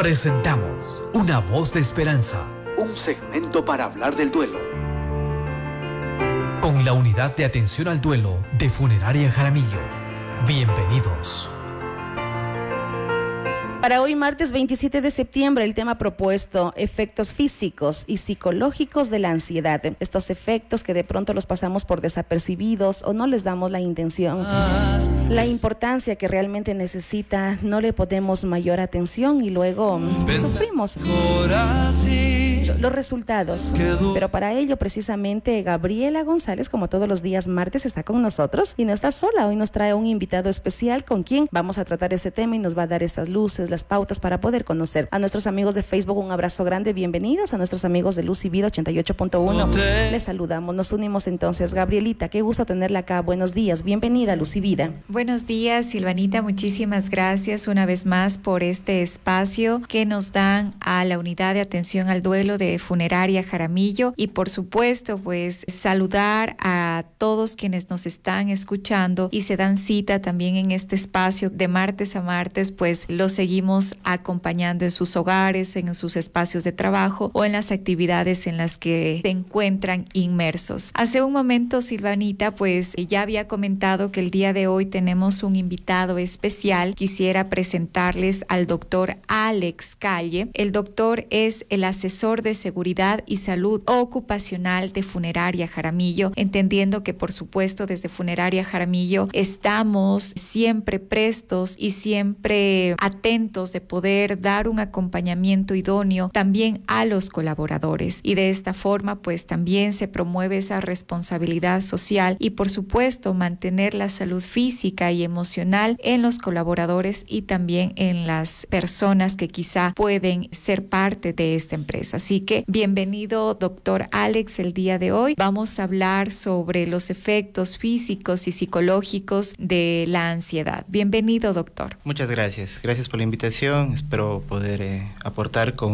Presentamos Una voz de esperanza, un segmento para hablar del duelo. Con la unidad de atención al duelo de Funeraria Jaramillo. Bienvenidos. Para hoy, martes 27 de septiembre, el tema propuesto, efectos físicos y psicológicos de la ansiedad. Estos efectos que de pronto los pasamos por desapercibidos o no les damos la intención. La importancia que realmente necesita, no le podemos mayor atención y luego sufrimos los resultados. Pero para ello, precisamente, Gabriela González, como todos los días martes, está con nosotros y no está sola. Hoy nos trae un invitado especial con quien vamos a tratar este tema y nos va a dar estas luces las pautas para poder conocer. A nuestros amigos de Facebook, un abrazo grande, bienvenidos. A nuestros amigos de Luz y Vida 88.1, les saludamos. Nos unimos entonces. Gabrielita, qué gusto tenerla acá. Buenos días, bienvenida, Luz y Vida. Buenos días, Silvanita. Muchísimas gracias una vez más por este espacio que nos dan a la unidad de atención al duelo de Funeraria Jaramillo. Y por supuesto, pues saludar a todos quienes nos están escuchando y se dan cita también en este espacio de martes a martes, pues lo seguimos acompañando en sus hogares, en sus espacios de trabajo o en las actividades en las que se encuentran inmersos. Hace un momento, Silvanita, pues ya había comentado que el día de hoy tenemos un invitado especial. Quisiera presentarles al doctor Alex Calle. El doctor es el asesor de seguridad y salud ocupacional de Funeraria Jaramillo, entendiendo que por supuesto desde Funeraria Jaramillo estamos siempre prestos y siempre atentos de poder dar un acompañamiento idóneo también a los colaboradores. Y de esta forma, pues también se promueve esa responsabilidad social y por supuesto mantener la salud física y emocional en los colaboradores y también en las personas que quizá pueden ser parte de esta empresa. Así que bienvenido, doctor Alex, el día de hoy. Vamos a hablar sobre los efectos físicos y psicológicos de la ansiedad. Bienvenido, doctor. Muchas gracias. Gracias por la invitación Espero poder eh, aportar con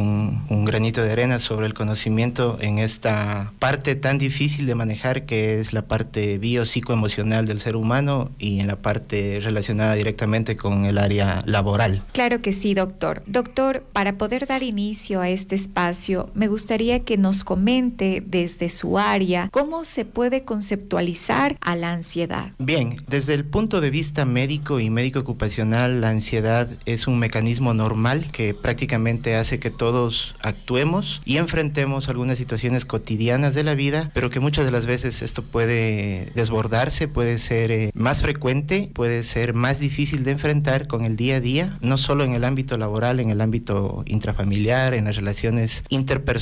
un, granito de arena sobre el conocimiento en esta parte tan difícil de manejar que es la parte biopsicoemocional del ser humano y en la parte relacionada directamente con el área laboral. Claro que sí, doctor. Doctor, para poder dar inicio a este espacio, me gustaría que nos comente desde su área cómo se puede conceptualizar a la ansiedad. Bien, desde el punto de vista médico y médico ocupacional, la ansiedad es un mecanismo normal que prácticamente hace que todos actuemos y enfrentemos algunas situaciones cotidianas de la vida, pero que muchas de las veces esto puede desbordarse, puede ser eh, más frecuente, puede ser más difícil de enfrentar con el día a día, no solo en el ámbito laboral, en el ámbito intrafamiliar, en las relaciones interpersonales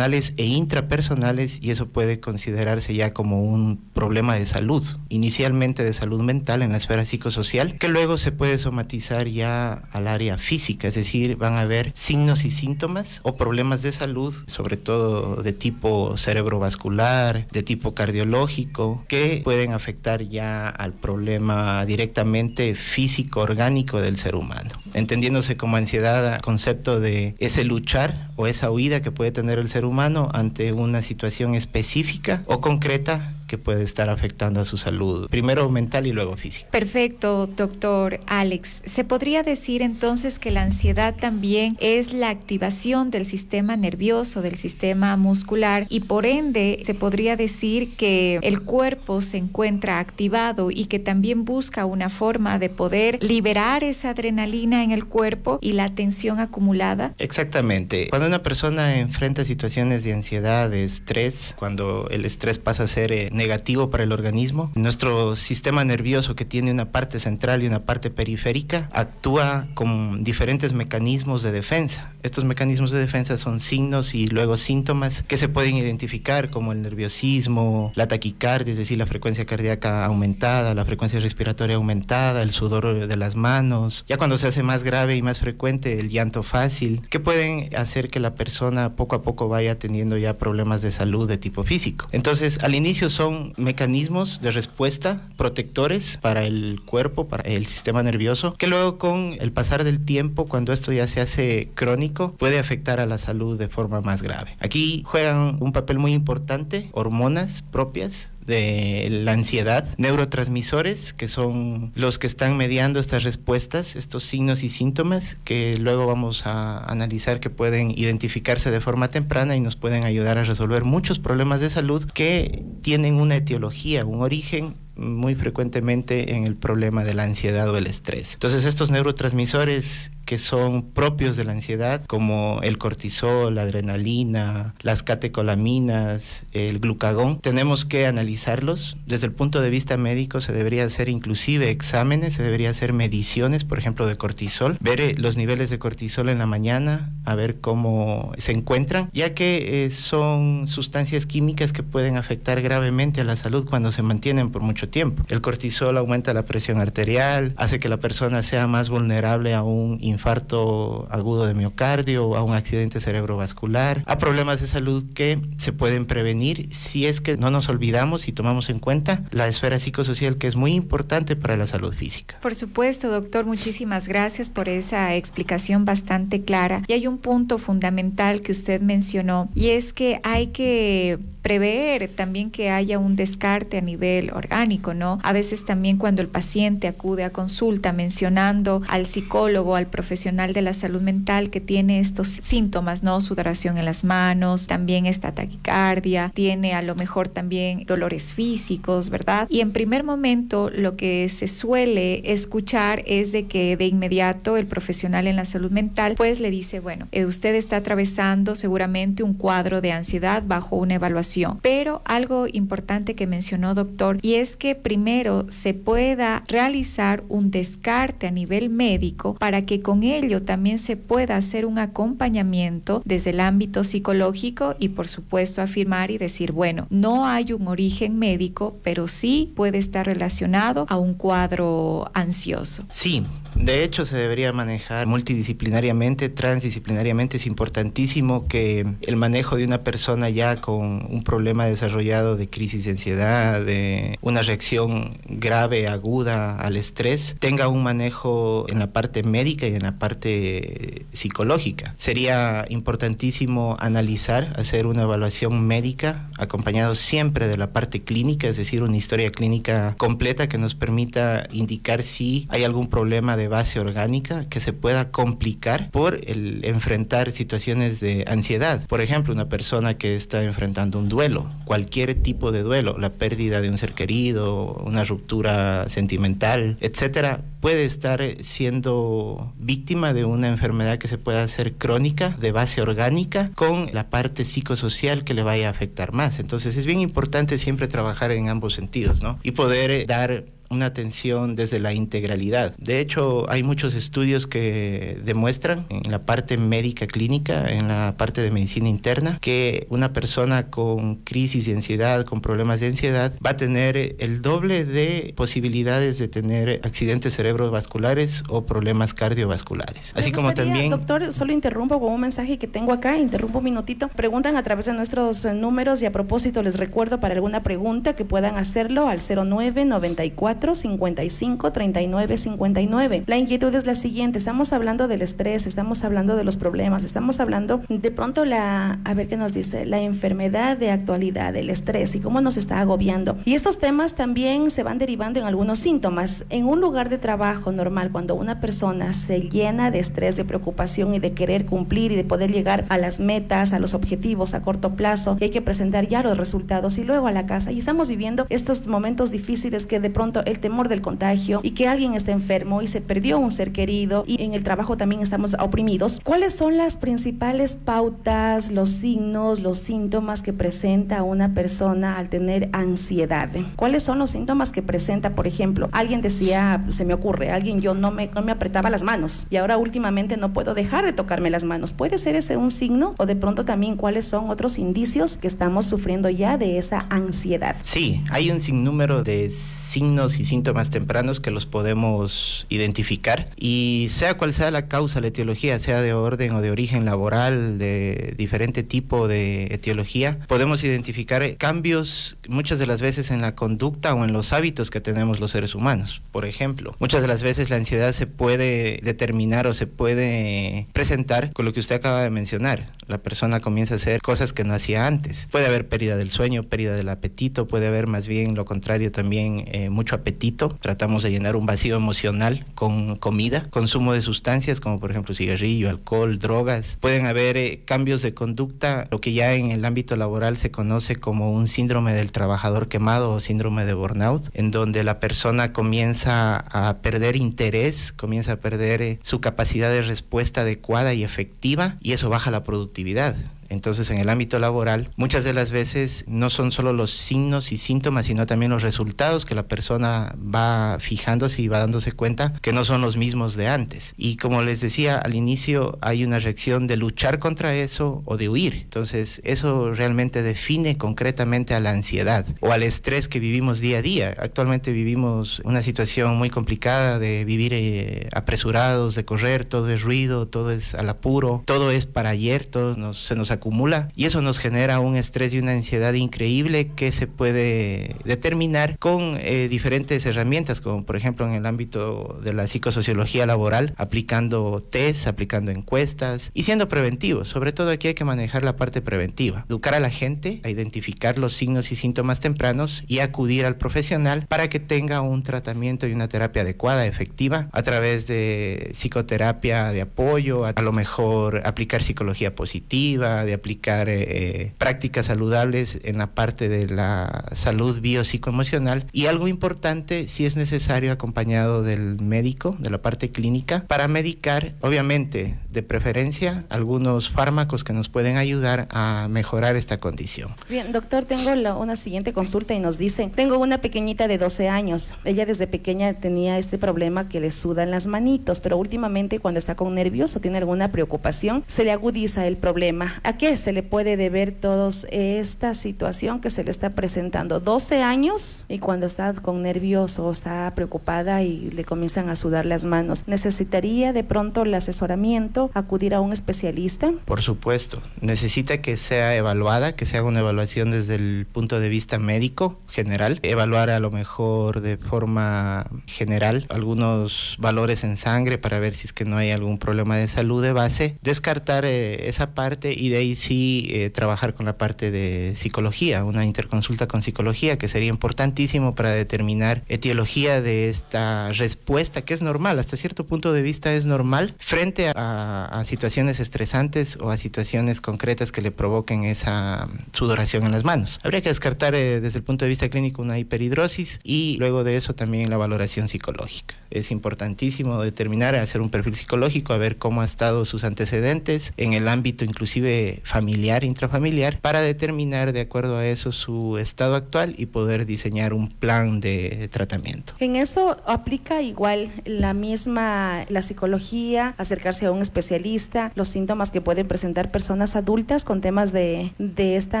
e intrapersonales y eso puede considerarse ya como un problema de salud, inicialmente de salud mental en la esfera psicosocial, que luego se puede somatizar ya al área física es decir, van a haber signos y síntomas o problemas de salud, sobre todo de tipo cerebrovascular, de tipo cardiológico, que pueden afectar ya al problema directamente físico, orgánico del ser humano. Entendiéndose como ansiedad, concepto de ese luchar o esa huida que puede tener el ser humano ante una situación específica o concreta que puede estar afectando a su salud, primero mental y luego física. Perfecto, doctor Alex. ¿Se podría decir entonces que la ansiedad también es la activación del sistema nervioso, del sistema muscular y por ende se podría decir que el cuerpo se encuentra activado y que también busca una forma de poder liberar esa adrenalina en el cuerpo y la tensión acumulada? Exactamente. Cuando una persona enfrenta situaciones de ansiedad, de estrés, cuando el estrés pasa a ser eh, negativo para el organismo. Nuestro sistema nervioso que tiene una parte central y una parte periférica actúa con diferentes mecanismos de defensa. Estos mecanismos de defensa son signos y luego síntomas que se pueden identificar como el nerviosismo, la taquicardia, es decir, la frecuencia cardíaca aumentada, la frecuencia respiratoria aumentada, el sudor de las manos. Ya cuando se hace más grave y más frecuente, el llanto fácil, que pueden hacer que la persona poco a poco vaya teniendo ya problemas de salud de tipo físico. Entonces, al inicio son mecanismos de respuesta protectores para el cuerpo, para el sistema nervioso, que luego con el pasar del tiempo, cuando esto ya se hace crónico, puede afectar a la salud de forma más grave. Aquí juegan un papel muy importante hormonas propias de la ansiedad, neurotransmisores, que son los que están mediando estas respuestas, estos signos y síntomas, que luego vamos a analizar que pueden identificarse de forma temprana y nos pueden ayudar a resolver muchos problemas de salud que tienen una etiología, un origen muy frecuentemente en el problema de la ansiedad o el estrés. Entonces estos neurotransmisores que son propios de la ansiedad, como el cortisol, la adrenalina, las catecolaminas, el glucagón, tenemos que analizarlos. Desde el punto de vista médico se debería hacer inclusive exámenes, se debería hacer mediciones, por ejemplo, de cortisol, ver eh, los niveles de cortisol en la mañana, a ver cómo se encuentran, ya que eh, son sustancias químicas que pueden afectar gravemente a la salud cuando se mantienen por mucho tiempo. El cortisol aumenta la presión arterial, hace que la persona sea más vulnerable a un infarto agudo de miocardio, a un accidente cerebrovascular, a problemas de salud que se pueden prevenir si es que no nos olvidamos y tomamos en cuenta la esfera psicosocial que es muy importante para la salud física. Por supuesto, doctor, muchísimas gracias por esa explicación bastante clara. Y hay un punto fundamental que usted mencionó y es que hay que prever también que haya un descarte a nivel orgánico, ¿no? A veces también cuando el paciente acude a consulta mencionando al psicólogo, al profesional de la salud mental que tiene estos síntomas, ¿no? Sudoración en las manos, también esta taquicardia, tiene a lo mejor también dolores físicos, ¿verdad? Y en primer momento lo que se suele escuchar es de que de inmediato el profesional en la salud mental pues le dice, bueno, eh, usted está atravesando seguramente un cuadro de ansiedad bajo una evaluación pero algo importante que mencionó doctor y es que primero se pueda realizar un descarte a nivel médico para que con ello también se pueda hacer un acompañamiento desde el ámbito psicológico y por supuesto afirmar y decir, bueno, no hay un origen médico, pero sí puede estar relacionado a un cuadro ansioso. Sí, de hecho, se debería manejar multidisciplinariamente, transdisciplinariamente. Es importantísimo que el manejo de una persona ya con un problema desarrollado de crisis de ansiedad, de una reacción grave, aguda al estrés, tenga un manejo en la parte médica y en la parte psicológica. Sería importantísimo analizar, hacer una evaluación médica acompañado siempre de la parte clínica, es decir, una historia clínica completa que nos permita indicar si hay algún problema de base orgánica que se pueda complicar por el enfrentar situaciones de ansiedad. Por ejemplo, una persona que está enfrentando un duelo, cualquier tipo de duelo, la pérdida de un ser querido, una ruptura sentimental, etcétera, puede estar siendo víctima de una enfermedad que se pueda hacer crónica de base orgánica con la parte psicosocial que le vaya a afectar más. Entonces es bien importante siempre trabajar en ambos sentidos, ¿no? Y poder dar una atención desde la integralidad. De hecho, hay muchos estudios que demuestran en la parte médica clínica, en la parte de medicina interna, que una persona con crisis de ansiedad, con problemas de ansiedad, va a tener el doble de posibilidades de tener accidentes cerebrovasculares o problemas cardiovasculares. Así como también... Doctor, solo interrumpo con un mensaje que tengo acá, interrumpo un minutito. Preguntan a través de nuestros eh, números y a propósito les recuerdo para alguna pregunta que puedan hacerlo al 0994 55 39 59. La inquietud es la siguiente, estamos hablando del estrés, estamos hablando de los problemas, estamos hablando de pronto la, a ver qué nos dice, la enfermedad de actualidad, el estrés y cómo nos está agobiando. Y estos temas también se van derivando en algunos síntomas. En un lugar de trabajo normal, cuando una persona se llena de estrés, de preocupación y de querer cumplir y de poder llegar a las metas, a los objetivos a corto plazo, y hay que presentar ya los resultados y luego a la casa. Y estamos viviendo estos momentos difíciles que de pronto el temor del contagio y que alguien está enfermo y se perdió un ser querido y en el trabajo también estamos oprimidos. ¿Cuáles son las principales pautas, los signos, los síntomas que presenta una persona al tener ansiedad? ¿Cuáles son los síntomas que presenta, por ejemplo, alguien decía, se me ocurre, alguien yo no me, no me apretaba las manos y ahora últimamente no puedo dejar de tocarme las manos? ¿Puede ser ese un signo o de pronto también cuáles son otros indicios que estamos sufriendo ya de esa ansiedad? Sí, hay un sinnúmero de signos y síntomas tempranos que los podemos identificar y sea cual sea la causa, la etiología, sea de orden o de origen laboral, de diferente tipo de etiología, podemos identificar cambios muchas de las veces en la conducta o en los hábitos que tenemos los seres humanos. Por ejemplo, muchas de las veces la ansiedad se puede determinar o se puede presentar con lo que usted acaba de mencionar. La persona comienza a hacer cosas que no hacía antes. Puede haber pérdida del sueño, pérdida del apetito, puede haber más bien lo contrario también mucho apetito. Tratamos de llenar un vacío emocional con comida, consumo de sustancias como por ejemplo cigarrillo, alcohol, drogas. Pueden haber eh, cambios de conducta, lo que ya en el ámbito laboral se conoce como un síndrome del trabajador quemado o síndrome de burnout, en donde la persona comienza a perder interés, comienza a perder eh, su capacidad de respuesta adecuada y efectiva y eso baja la productividad. Entonces, en el ámbito laboral, muchas de las veces no son solo los signos y síntomas, sino también los resultados que la persona va fijándose y va dándose cuenta que no son los mismos de antes. Y como les decía al inicio, hay una reacción de luchar contra eso o de huir. Entonces, eso realmente define concretamente a la ansiedad o al estrés que vivimos día a día. Actualmente vivimos una situación muy complicada de vivir eh, apresurados, de correr, todo es ruido, todo es al apuro, todo es para ayer, todo nos, se nos acumula y eso nos genera un estrés y una ansiedad increíble que se puede determinar con eh, diferentes herramientas, como por ejemplo en el ámbito de la psicosociología laboral, aplicando test, aplicando encuestas y siendo preventivos. Sobre todo aquí hay que manejar la parte preventiva, educar a la gente a identificar los signos y síntomas tempranos y acudir al profesional para que tenga un tratamiento y una terapia adecuada, efectiva, a través de psicoterapia de apoyo, a, a lo mejor aplicar psicología positiva, de aplicar eh, eh, prácticas saludables en la parte de la salud biopsicoemocional y algo importante si es necesario acompañado del médico, de la parte clínica, para medicar, obviamente, de preferencia, algunos fármacos que nos pueden ayudar a mejorar esta condición. Bien, doctor, tengo una siguiente consulta y nos dice, tengo una pequeñita de 12 años, ella desde pequeña tenía este problema que le sudan las manitos, pero últimamente cuando está con nervios o tiene alguna preocupación, se le agudiza el problema. ¿A qué se le puede deber toda esta situación que se le está presentando? 12 años y cuando está con nervios o está preocupada y le comienzan a sudar las manos, ¿necesitaría de pronto el asesoramiento, acudir a un especialista? Por supuesto, necesita que sea evaluada, que se haga una evaluación desde el punto de vista médico general, evaluar a lo mejor de forma general algunos valores en sangre para ver si es que no hay algún problema de salud de base, descartar eh, esa parte y de ahí sí eh, trabajar con la parte de psicología, una interconsulta con psicología que sería importantísimo para determinar etiología de esta respuesta que es normal, hasta cierto punto de vista es normal frente a, situaciones estresantes o a situaciones concretas que le provoquen esa sudoración en las manos. Habría que descartar eh, desde el punto de vista clínico una hiperhidrosis y luego de eso también la valoración psicológica. Es importantísimo determinar, hacer un perfil psicológico, a ver cómo ha estado sus antecedentes en el ámbito inclusive familiar, intrafamiliar, para determinar de acuerdo a eso su estado actual y poder diseñar un plan de tratamiento. En eso aplica igual la misma, la psicología, acercarse a un especialista, los síntomas que pueden presentar personas adultas con temas de, de esta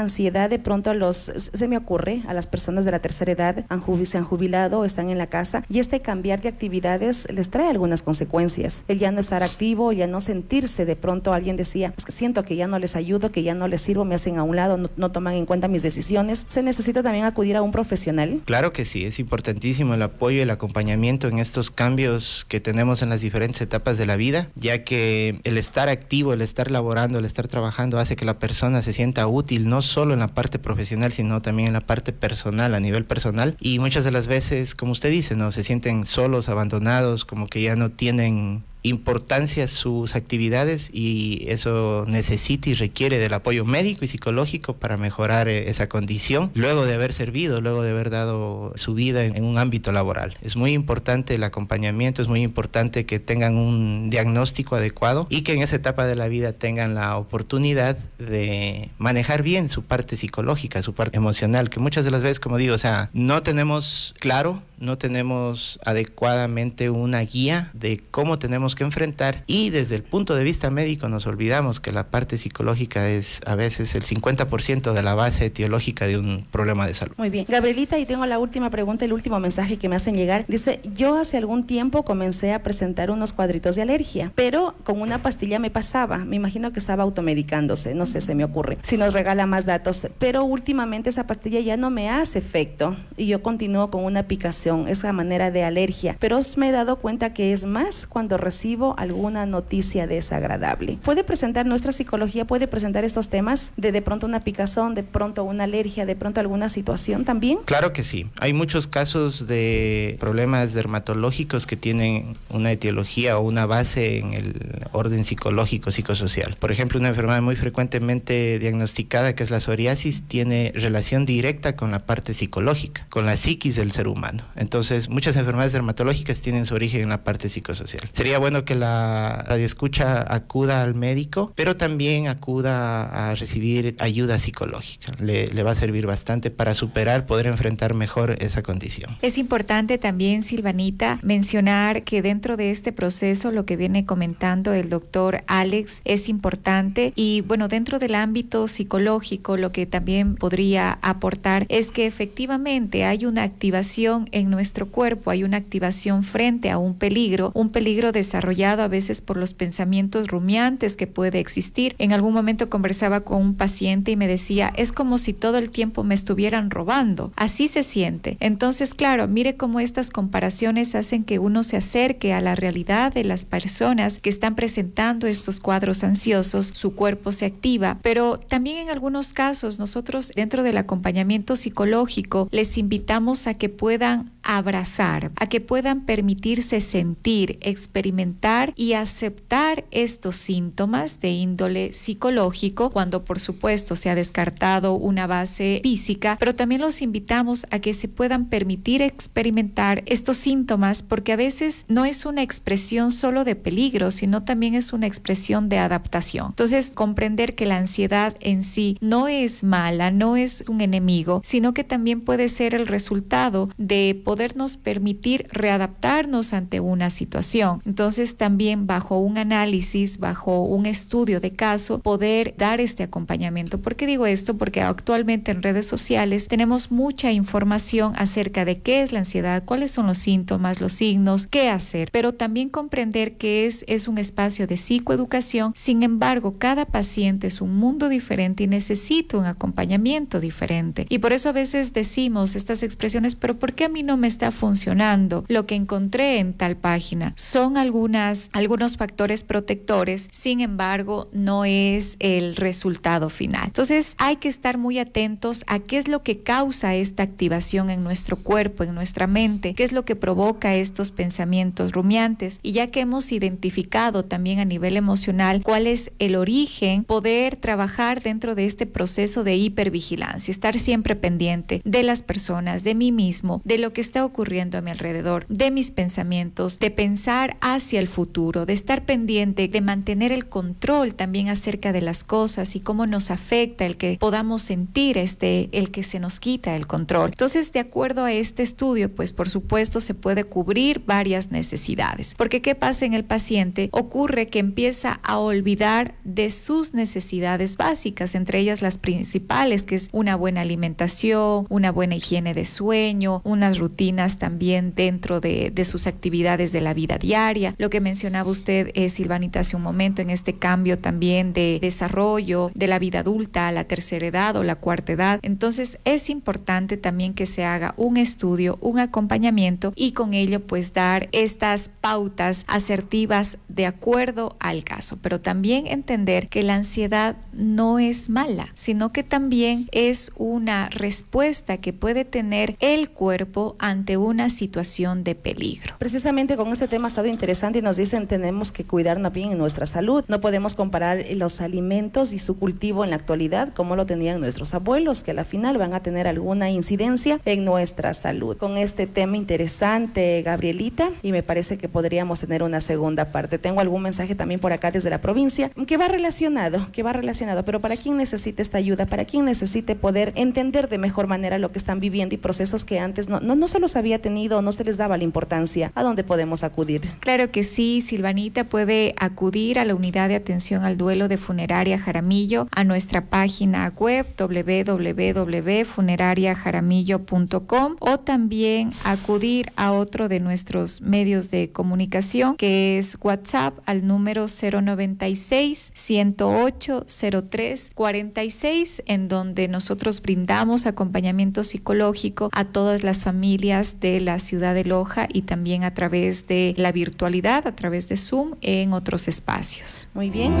ansiedad, de pronto los, se me ocurre, a las personas de la tercera edad han, se han jubilado, están en la casa y este cambiar de actividades les trae algunas consecuencias. El ya no estar activo, ya no sentirse, de pronto alguien decía, es que siento que ya no les ayudo que ya no les sirvo, me hacen a un lado, no, toman en cuenta mis decisiones. ¿Se necesita también acudir a un profesional? Claro que sí, es importantísimo el apoyo el acompañamiento en estos cambios que tenemos en las diferentes etapas de la vida, ya que el estar activo, el estar laborando, el estar trabajando hace que la persona se sienta útil, no solo en la parte profesional, sino también en la parte personal, a nivel personal. Y muchas de las veces, como usted dice, ¿no? Se sienten solos, abandonados, como que ya no tienen importancia sus actividades y eso necesita y requiere del apoyo médico y psicológico para mejorar eh, esa condición luego de haber servido, luego de haber dado su vida en, un ámbito laboral. Es muy importante el acompañamiento, es muy importante que tengan un diagnóstico adecuado y que en esa etapa de la vida tengan la oportunidad de manejar bien su parte psicológica, su parte emocional, que muchas de las veces, como digo, o sea, no tenemos claro no tenemos adecuadamente una guía de cómo tenemos que enfrentar y desde el punto de vista médico nos olvidamos que la parte psicológica es a veces el 50% de la base etiológica de un problema de salud. Muy bien. Gabrielita, y tengo la última pregunta, el último mensaje que me hacen llegar. Dice, yo hace algún tiempo comencé a presentar unos cuadritos de alergia, pero con una pastilla me pasaba. Me imagino que estaba automedicándose, no sé, se me ocurre. Si nos regala más datos, pero últimamente esa pastilla ya no me hace efecto y yo continúo con una picación, esa manera de alergia, pero me he dado cuenta que es más cuando recibo alguna noticia desagradable. ¿Puede presentar nuestra psicología, puede presentar estos temas de de pronto una picazón, de pronto una alergia, de pronto alguna situación también? Claro que sí. Hay muchos casos de problemas dermatológicos que tienen una etiología o una base en el orden psicológico, psicosocial. Por ejemplo, una enfermedad muy frecuentemente diagnosticada que es la psoriasis tiene relación directa con la parte psicológica, con la psiquis del ser humano. Entonces, muchas enfermedades dermatológicas tienen su origen en la parte psicosocial. Sería bueno que la radioescucha acuda al médico, pero también acuda a recibir ayuda psicológica. Le, le va a servir bastante para superar, poder enfrentar mejor esa condición. Es importante también, Silvanita, mencionar que dentro de este proceso, lo que viene comentando el doctor Alex es importante y bueno, dentro del ámbito psicológico, lo que también podría aportar es que efectivamente hay una activación en nuestro cuerpo, hay una activación frente a un peligro, un peligro desarrollado a veces por los pensamientos rumiantes que puede existir. En algún momento conversaba con un paciente y me decía, es como si todo el tiempo me estuvieran robando. Así se siente. Entonces, claro, mire cómo estas comparaciones hacen que uno se acerque a la realidad de las personas que están presentando estos cuadros ansiosos, su cuerpo se activa, pero también en algunos casos nosotros dentro del acompañamiento psicológico les invitamos a que puedan abrazar, a que puedan permitirse sentir, experimentar y aceptar estos síntomas de índole psicológico cuando por supuesto se ha descartado una base física, pero también los invitamos a que se puedan permitir experimentar estos síntomas porque a veces no es una expresión solo de peligro, sino también es una expresión de adaptación. Entonces, comprender que la ansiedad en sí no es mala, no es un enemigo, sino que también puede ser el resultado de podernos permitir readaptarnos ante una situación. Entonces, también bajo un análisis, bajo un estudio de caso, poder dar este acompañamiento. ¿Por qué digo esto? Porque actualmente en redes sociales tenemos mucha información acerca de qué es la ansiedad, cuáles son los síntomas, los signos, qué hacer, pero también comprender que es, es un espacio de psicoeducación. Sin embargo, cada paciente es un mundo diferente y necesita un acompañamiento diferente. Y por eso a veces decimos estas expresiones, pero ¿por qué a mí no me está funcionando lo que encontré en tal página? Son algunas, algunos factores protectores, sin embargo, no es el resultado final. Entonces hay que estar muy atentos a qué es lo que causa esta activación en nuestro cuerpo, en nuestra mente, qué es lo que provoca estos pensamientos rumiantes. Y ya que hemos identificado también a nivel emocional cuál es el origen, poder trabajar dentro de este proceso de hipervigilancia, estar siempre pendiente de las personas, de mí mismo, de lo que está ocurriendo a mi alrededor, de mis pensamientos, de pensar hacia el futuro, de estar pendiente, de mantener el control también acerca de las cosas y cómo nos afecta el que podamos sentir este, el que se nos quita el control. Entonces, de acuerdo a este estudio, pues por supuesto se puede cubrir varias necesidades. Porque ¿qué pasa en el paciente? Ocurre que empieza a olvidar de sus necesidades básicas, entre ellas las principales, que es una buena alimentación, una buena higiene de sueño, unas rutinas también dentro de, de sus actividades de la vida diaria. Lo que mencionaba usted, eh, Silvanita, hace un momento, en este cambio también de desarrollo de la vida adulta a la tercera edad o la cuarta edad. Entonces es importante también que se haga un estudio, un acompañamiento y con ello pues dar estas pautas asertivas de acuerdo al caso, pero también entender que la ansiedad no es mala, sino que también es una respuesta que puede tener el cuerpo ante una situación de peligro. Precisamente con este tema ha estado interesante y nos dicen tenemos que cuidarnos bien en nuestra salud. No podemos comparar los alimentos y su cultivo en la actualidad como lo tenían nuestros abuelos, que a la final van a tener alguna incidencia en nuestra salud. Con este tema interesante, Gabrielita, y me parece que podríamos tener una segunda parte. Tengo algún mensaje también por acá desde la provincia que va relacionado, que va relacionado, pero para quien necesite esta ayuda, para quien necesite poder entender de mejor manera lo que están viviendo y procesos que antes no, no, no se los había tenido, no se les daba la importancia. ¿A dónde podemos acudir? Claro que sí, Silvanita puede acudir a la unidad de atención al duelo de Funeraria Jaramillo, a nuestra página web www.funerariajaramillo.com o también acudir a otro de nuestros medios de comunicación que es WhatsApp al número 096 108 03 46 en donde nosotros brindamos acompañamiento psicológico a todas las familias de la ciudad de Loja y también a través de la virtualidad, a través de Zoom en otros espacios. Muy bien.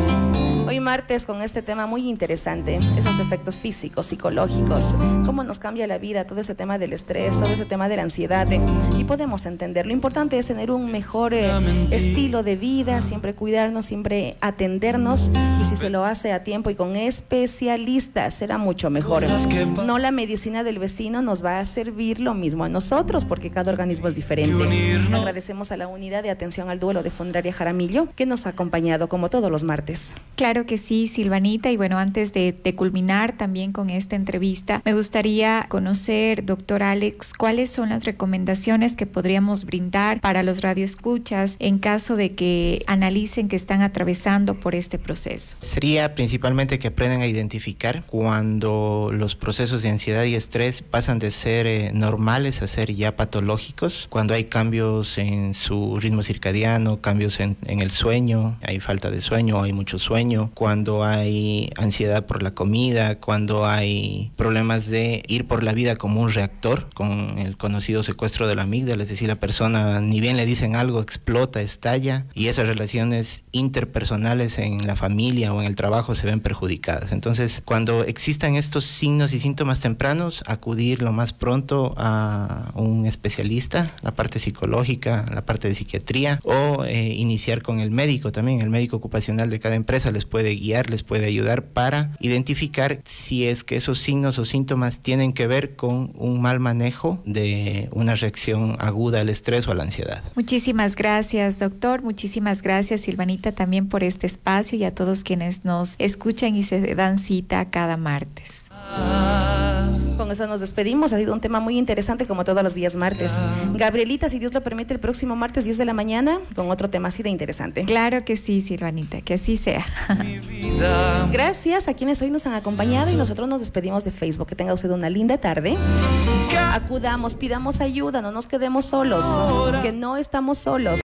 Hoy martes con este tema muy interesante, esos efectos físicos, psicológicos, cómo nos cambia la vida, todo ese tema del estrés, todo ese tema de la ansiedad y podemos entender. Lo importante es tener un mejor eh, estilo de vida, siempre cuidarnos, siempre atendernos y si se lo hace a tiempo y con especialistas será mucho mejor. No la medicina del vecino nos va a servir lo mismo a nosotros porque cada organismo es diferente. Agradecemos a la unidad de atención al duelo de Funeraria Jaramillo que nos ha acompañado como todos los martes. Claro que sí, Silvanita. Y bueno, antes de, de culminar también con esta entrevista, me gustaría conocer, doctor Alex, cuáles son las recomendaciones que podríamos brindar para los radioescuchas en caso de que analicen que están atravesando por este proceso. Sería principalmente que aprendan a identificar cuando los procesos de ansiedad y estrés pasan de ser eh, normales a ser ya patológicos, cuando hay cambios en su ritmo circadiano, cambios en, en el sueño, hay falta de sueño, hay mucho sueño, cuando hay ansiedad por la comida, cuando hay problemas de ir por la vida como un reactor, con el conocido secuestro de la amígdala, es decir, la persona ni bien le dicen algo, explota, estalla y esas relaciones interpersonales en la familia o en el trabajo se ven perjudicadas. Entonces, cuando existan estos signos y síntomas tempranos, acudir lo más pronto a un especialista, la parte psicológica, la parte de psiquiatría o eh, iniciar con el médico también. El médico ocupacional de cada empresa les puede guiar, les puede ayudar para identificar si es que esos signos o síntomas tienen que ver con un mal manejo de una reacción aguda al estrés o a la ansiedad. Muchísimas gracias, doctor. Muchísimas gracias, Silvanita, también por este espacio y a todos quienes nos escuchan y se dan cita cada martes. Con eso nos despedimos. Ha sido un tema muy interesante como todos los días martes. Gabrielita, si Dios lo permite, el próximo martes 10 de la mañana con otro tema así de interesante. Claro que sí, Silvanita, que así sea. Gracias a quienes hoy nos han acompañado y nosotros nos despedimos de Facebook. Que tenga usted una linda tarde. Acudamos, pidamos ayuda, no nos quedemos solos, que no estamos solos.